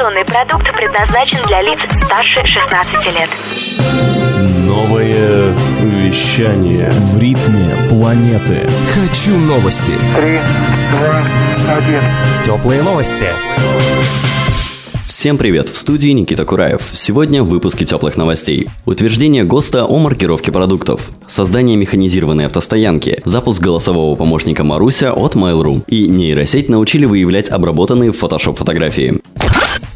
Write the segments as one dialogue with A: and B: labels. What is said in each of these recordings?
A: Информационный продукт предназначен для лиц старше 16 лет.
B: Новое вещание
C: В ритме планеты.
D: Хочу новости.
E: Три, два, один.
D: Теплые новости.
F: Всем привет! В студии Никита Кураев. Сегодня в выпуске теплых новостей. Утверждение ГОСТа о маркировке продуктов. Создание механизированной автостоянки. Запуск голосового помощника Маруся от Mail.ru. И нейросеть научили выявлять обработанные в Photoshop фотографии.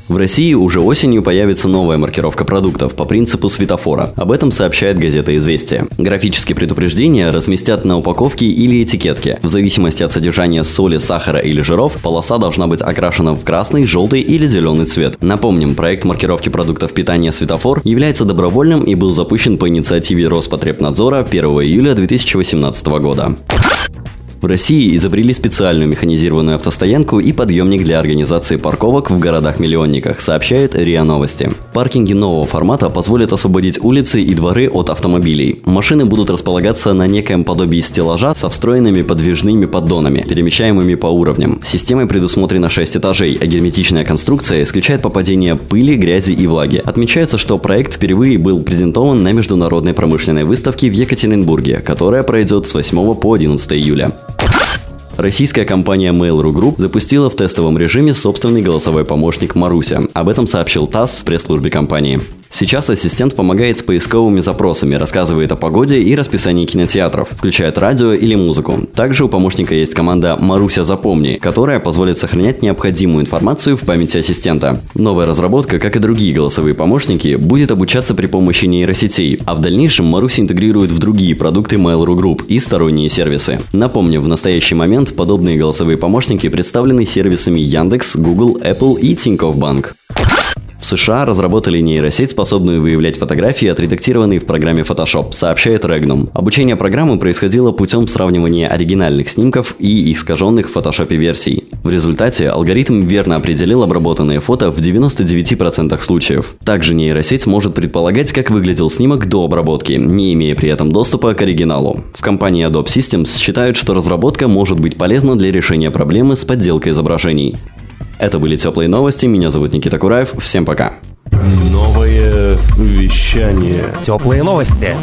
F: В России уже осенью появится новая маркировка продуктов по принципу светофора. Об этом сообщает газета «Известия». Графические предупреждения разместят на упаковке или этикетке. В зависимости от содержания соли, сахара или жиров, полоса должна быть окрашена в красный, желтый или зеленый цвет. Напомним, проект маркировки продуктов питания «Светофор» является добровольным и был запущен по инициативе Роспотребнадзора 1 июля 2018 года. В России изобрели специальную механизированную автостоянку и подъемник для организации парковок в городах-миллионниках, сообщает РИА Новости. Паркинги нового формата позволят освободить улицы и дворы от автомобилей. Машины будут располагаться на некоем подобии стеллажа со встроенными подвижными поддонами, перемещаемыми по уровням. Системой предусмотрено 6 этажей, а герметичная конструкция исключает попадение пыли, грязи и влаги. Отмечается, что проект впервые был презентован на международной промышленной выставке в Екатеринбурге, которая пройдет с 8 по 11 июля. Российская компания Mail.ru Group запустила в тестовом режиме собственный голосовой помощник Маруся. Об этом сообщил ТАСС в пресс-службе компании. Сейчас ассистент помогает с поисковыми запросами, рассказывает о погоде и расписании кинотеатров, включает радио или музыку. Также у помощника есть команда «Маруся запомни», которая позволит сохранять необходимую информацию в памяти ассистента. Новая разработка, как и другие голосовые помощники, будет обучаться при помощи нейросетей, а в дальнейшем Маруся интегрирует в другие продукты Mail.ru Group и сторонние сервисы. Напомню, в настоящий момент подобные голосовые помощники представлены сервисами Яндекс, Google, Apple и Тинькофф Банк. В США разработали нейросеть, способную выявлять фотографии, отредактированные в программе Photoshop, сообщает Regnum. Обучение программы происходило путем сравнивания оригинальных снимков и искаженных в Photoshop версий. В результате алгоритм верно определил обработанные фото в 99% случаев. Также нейросеть может предполагать, как выглядел снимок до обработки, не имея при этом доступа к оригиналу. В компании Adobe Systems считают, что разработка может быть полезна для решения проблемы с подделкой изображений. Это были теплые новости. Меня зовут Никита Кураев. Всем пока.
B: Новое вещание
D: Теплые новости.